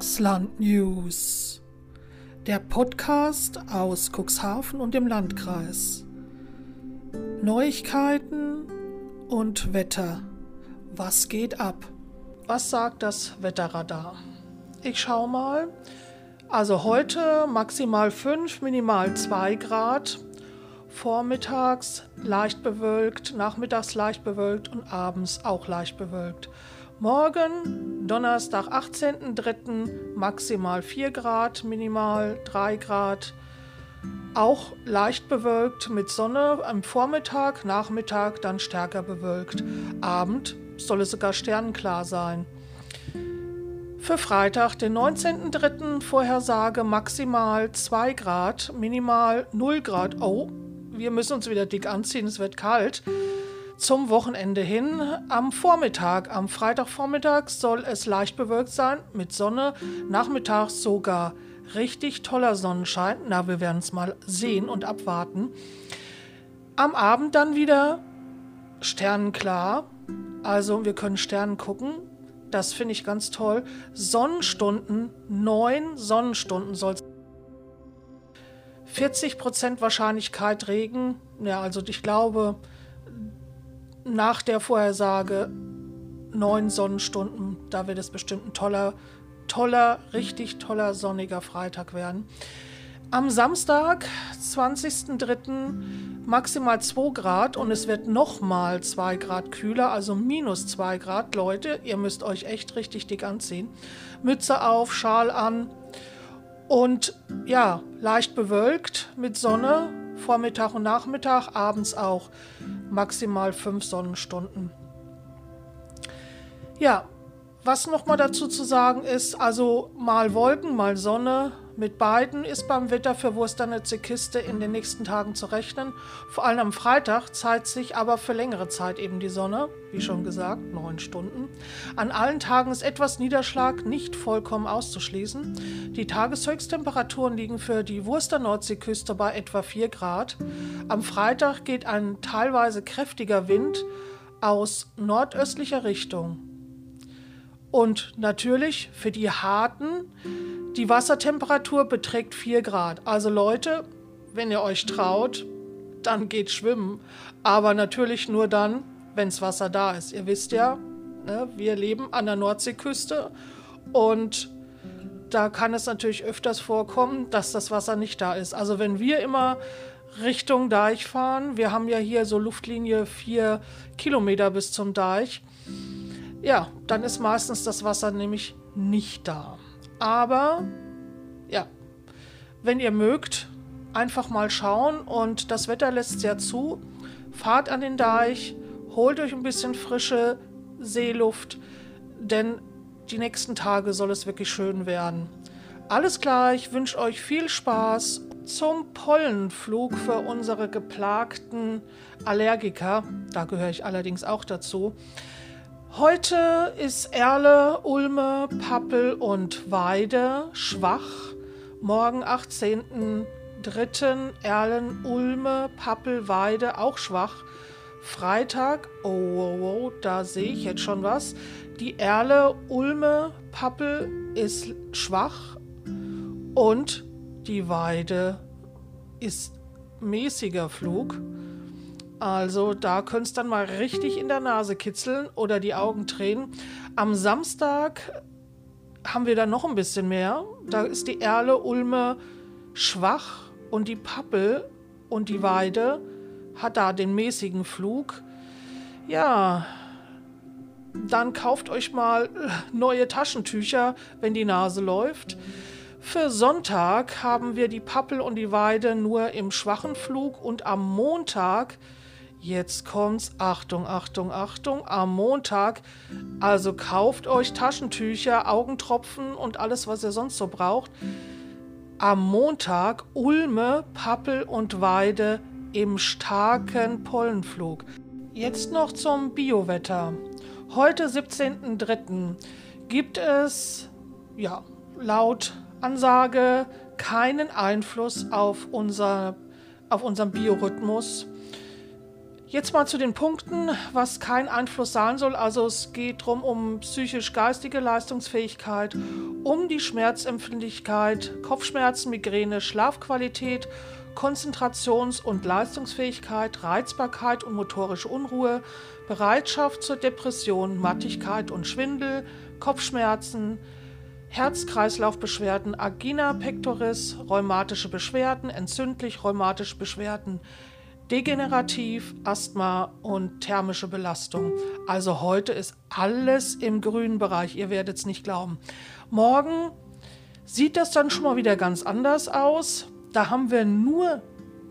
Cuxland News, der Podcast aus Cuxhaven und dem Landkreis. Neuigkeiten und Wetter. Was geht ab? Was sagt das Wetterradar? Ich schau mal. Also heute maximal 5, minimal 2 Grad. Vormittags leicht bewölkt, nachmittags leicht bewölkt und abends auch leicht bewölkt. Morgen, Donnerstag, 18.03. maximal 4 Grad, minimal 3 Grad. Auch leicht bewölkt mit Sonne am Vormittag, Nachmittag dann stärker bewölkt. Abend soll es sogar sternenklar sein. Für Freitag, den 19.03. Vorhersage maximal 2 Grad, minimal 0 Grad. Oh, wir müssen uns wieder dick anziehen, es wird kalt zum Wochenende hin. Am Vormittag, am Freitagvormittag soll es leicht bewölkt sein mit Sonne, nachmittags sogar richtig toller Sonnenschein. Na, wir werden es mal sehen und abwarten. Am Abend dann wieder sternenklar. Also wir können Sternen gucken. Das finde ich ganz toll. Sonnenstunden, neun Sonnenstunden soll es 40% Wahrscheinlichkeit Regen. Ja, also ich glaube, nach der Vorhersage neun Sonnenstunden. Da wird es bestimmt ein toller, toller, richtig toller sonniger Freitag werden. Am Samstag, 20.03. maximal 2 Grad und es wird nochmal 2 Grad kühler, also minus 2 Grad. Leute, ihr müsst euch echt richtig dick anziehen. Mütze auf, Schal an und ja, leicht bewölkt mit Sonne, Vormittag und Nachmittag, abends auch maximal fünf Sonnenstunden. Ja, was noch mal dazu zu sagen ist, also mal Wolken, mal Sonne, mit beiden ist beim Wetter für Wursternetze Kiste in den nächsten Tagen zu rechnen. Vor allem am Freitag zeigt sich aber für längere Zeit eben die Sonne, wie schon gesagt, neun Stunden. An allen Tagen ist etwas Niederschlag nicht vollkommen auszuschließen. Die Tageshöchsttemperaturen liegen für die Wurster Nordseeküste bei etwa 4 Grad. Am Freitag geht ein teilweise kräftiger Wind aus nordöstlicher Richtung. Und natürlich für die harten die Wassertemperatur beträgt 4 Grad. Also Leute, wenn ihr euch traut, dann geht schwimmen. Aber natürlich nur dann, wenns Wasser da ist. Ihr wisst ja, ne, wir leben an der Nordseeküste und da kann es natürlich öfters vorkommen, dass das Wasser nicht da ist. Also wenn wir immer Richtung Deich fahren, wir haben ja hier so Luftlinie 4 Kilometer bis zum Deich, ja, dann ist meistens das Wasser nämlich nicht da. Aber ja, wenn ihr mögt, einfach mal schauen und das Wetter lässt ja zu. Fahrt an den Deich, holt euch ein bisschen frische Seeluft, denn die nächsten Tage soll es wirklich schön werden. Alles klar, ich wünsche euch viel Spaß zum Pollenflug für unsere geplagten Allergiker. Da gehöre ich allerdings auch dazu. Heute ist Erle, Ulme, Pappel und Weide schwach. Morgen 18.03. Erlen, Ulme, Pappel, Weide auch schwach. Freitag, oh, oh, oh, da sehe ich jetzt schon was. Die Erle, Ulme, Pappel ist schwach und die Weide ist mäßiger Flug. Also da könnte es dann mal richtig in der Nase kitzeln oder die Augen tränen. Am Samstag haben wir dann noch ein bisschen mehr. Da ist die Erle Ulme schwach und die Pappel und die Weide hat da den mäßigen Flug. Ja, dann kauft euch mal neue Taschentücher, wenn die Nase läuft. Für Sonntag haben wir die Pappel und die Weide nur im schwachen Flug und am Montag Jetzt kommt's. Achtung, Achtung, Achtung. Am Montag. Also kauft euch Taschentücher, Augentropfen und alles, was ihr sonst so braucht. Am Montag Ulme, Pappel und Weide im starken Pollenflug. Jetzt noch zum Biowetter. Heute, 17.03., gibt es, ja, laut Ansage keinen Einfluss auf, unser, auf unseren Biorhythmus Jetzt mal zu den Punkten, was kein Einfluss sein soll. Also es geht darum um psychisch-geistige Leistungsfähigkeit, um die Schmerzempfindlichkeit, Kopfschmerzen, Migräne, Schlafqualität, Konzentrations- und Leistungsfähigkeit, Reizbarkeit und motorische Unruhe, Bereitschaft zur Depression, Mattigkeit und Schwindel, Kopfschmerzen, Herz-Kreislauf-Beschwerden, Agina pectoris, rheumatische Beschwerden, entzündlich-rheumatische Beschwerden, degenerativ, Asthma und thermische Belastung. Also heute ist alles im grünen Bereich, ihr werdet es nicht glauben. Morgen sieht das dann schon mal wieder ganz anders aus. Da haben wir nur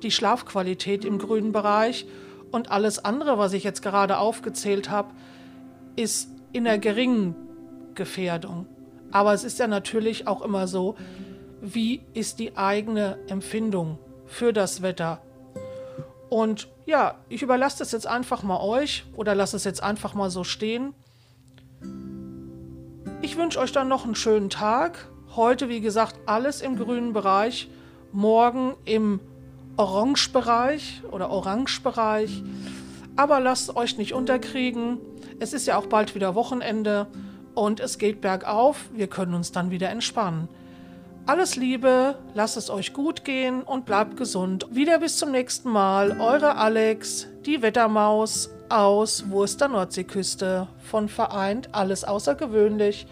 die Schlafqualität im grünen Bereich und alles andere, was ich jetzt gerade aufgezählt habe, ist in der geringen Gefährdung. Aber es ist ja natürlich auch immer so, wie ist die eigene Empfindung für das Wetter? Und ja, ich überlasse das jetzt einfach mal euch oder lasse es jetzt einfach mal so stehen. Ich wünsche euch dann noch einen schönen Tag. Heute, wie gesagt, alles im grünen Bereich morgen im Orangebereich oder Orangebereich. Aber lasst euch nicht unterkriegen. Es ist ja auch bald wieder Wochenende und es geht bergauf. Wir können uns dann wieder entspannen. Alles Liebe, lasst es euch gut gehen und bleibt gesund. Wieder bis zum nächsten Mal. Eure Alex, die Wettermaus aus Wurster Nordseeküste. Von Vereint alles außergewöhnlich.